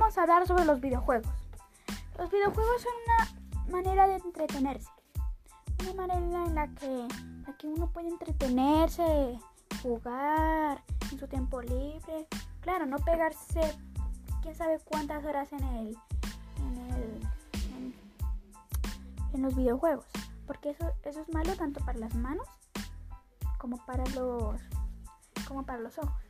vamos a hablar sobre los videojuegos. Los videojuegos son una manera de entretenerse. Una manera en la que, la que uno puede entretenerse, jugar en su tiempo libre. Claro, no pegarse quién sabe cuántas horas en el en el en, en los videojuegos. Porque eso, eso es malo tanto para las manos como para los como para los ojos.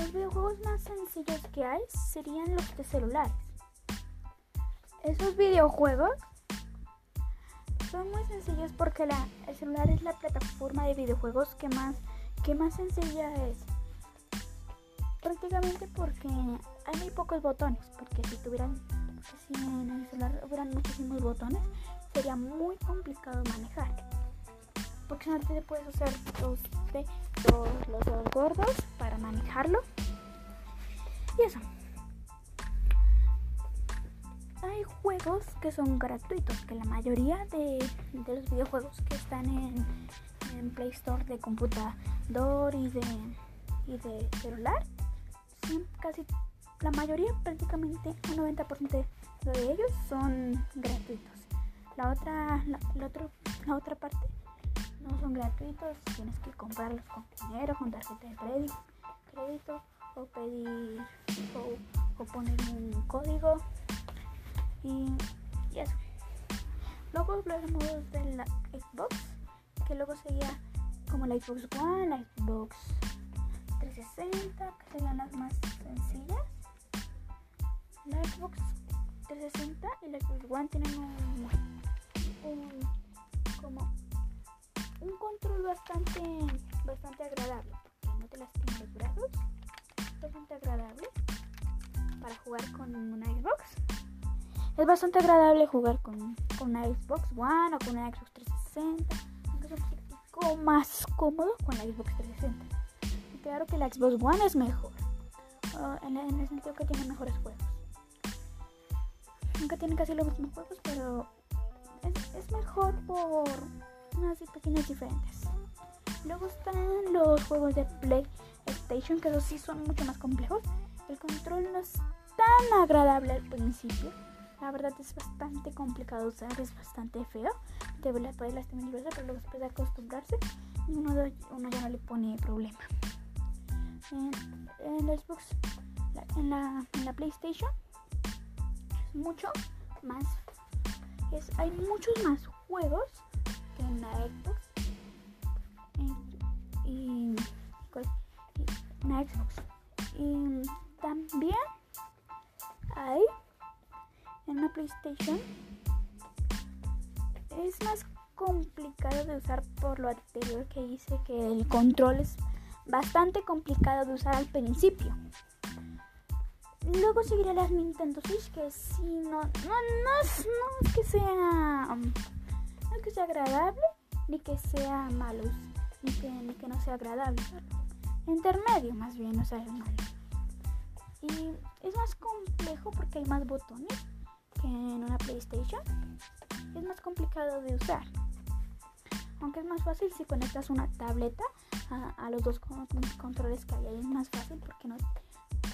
Los videojuegos más sencillos que hay serían los de celulares. Esos videojuegos son muy sencillos porque la, el celular es la plataforma de videojuegos que más, que más sencilla es. Prácticamente porque hay muy pocos botones. Porque si tuvieran, si en el celular hubieran muchísimos botones, sería muy complicado manejar. Porque puedes usar los, de, los, dos gordos para manejarlo. Y eso. Hay juegos que son gratuitos, que la mayoría de, de los videojuegos que están en, en, Play Store de computador y de, y de celular, casi la mayoría, prácticamente un 90% de ellos son gratuitos. La otra, la, la, otro, la otra parte no son gratuitos, tienes que comprarlos con dinero, con tarjeta de crédito, o pedir o, poner un código y, y, eso. Luego hablaremos de la Xbox, que luego sería como la Xbox One, la Xbox 360, que serían las más sencillas. La Xbox 360 y la Xbox One tienen un, un como un control bastante bastante agradable, porque no te lastiman los brazos, bastante agradable para jugar con una Xbox. Es bastante agradable jugar con, con una Xbox One o con una Xbox 360. Aunque es un poquito más cómodo con la Xbox 360. Y claro que la Xbox One es mejor. Uh, en, el sentido que tiene mejores juegos. Nunca tienen casi los mismos juegos, pero es mejor por unas pequeñas diferencias. Luego están los juegos de PlayStation, que esos sí son mucho más complejos. El control no es tan agradable al principio la verdad es bastante complicado usar, es bastante feo. Te puede lastimar pero luego después de acostumbrarse, uno, uno ya no le pone problema. En, en la Xbox, la, en, la, en la PlayStation, es mucho más. Hay muchos más juegos la Xbox. Y, y, en la Xbox. Y también hay una PlayStation es más complicado de usar por lo anterior que hice que el control es bastante complicado de usar al principio. Luego seguiré las Nintendo Switch que si no, no, no, no es que sea que agradable ni que sea malo ni que, ni que no sea agradable intermedio más bien o sea es malo y es más complejo porque hay más botones que en una PlayStation es más complicado de usar. Aunque es más fácil si conectas una tableta a, a los dos controles que hay. Ahí es más fácil porque no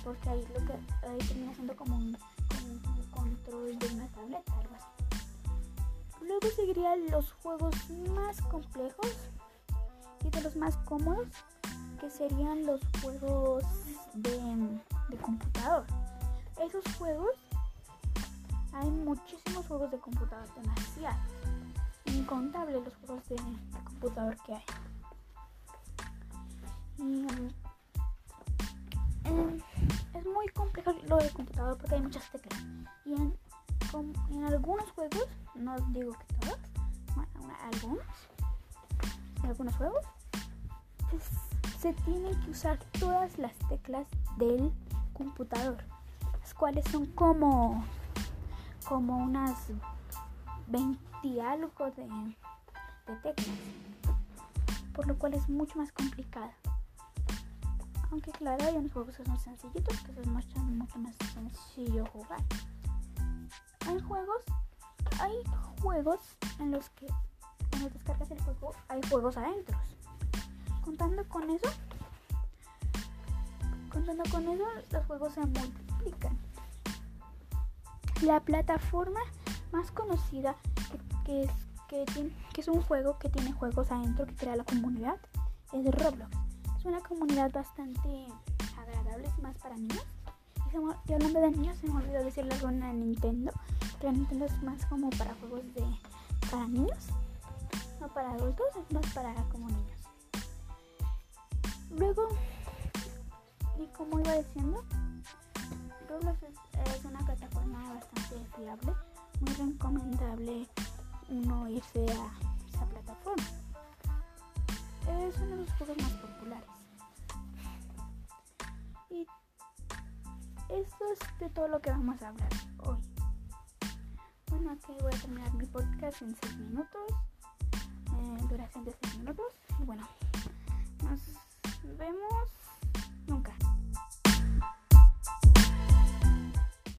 porque ahí lo que ahí termina siendo como un, como un control de una tableta, algo así. Luego seguirían los juegos más complejos y de los más cómodos, que serían los juegos de, de computador. Esos juegos hay muchísimos juegos de computador, demasiados. Incontables los juegos de, computador que hay. Um, es muy complejo lo de computador porque hay muchas teclas. Y en, en algunos juegos, no digo que todos, bueno, algunos, algunos juegos, pues, se tienen que usar todas las teclas del computador, las cuales son como como unas 20 algo de, de teclas, por lo cual es mucho más complicado. Aunque claro, hay unos juegos que son sencillitos, que mucho, mucho más sencillo jugar. Hay juegos, hay juegos en los que cuando descargas el juego hay juegos adentro. Contando con eso, con contando con eso, los juegos se multiplican. La plataforma más conocida que, es, que, que es un juego que tiene juegos adentro que crea la comunidad es Roblox. Es una comunidad bastante agradable, es más para niños. Y, hablando de niños, se me olvidó decirle algo en Nintendo. La Nintendo es más como para juegos de para niños, no para adultos, es más para como niños. Luego, y como iba diciendo, Roblox es, una plataforma bastante fiable, muy recomendable uno irse a esa plataforma. Es uno de los juegos más populares. Y esto es de todo lo que vamos a hablar hoy bueno, voy a terminar mi podcast en 6 minutos. Eh, duración de 6 minutos. Y bueno, nos vemos nunca.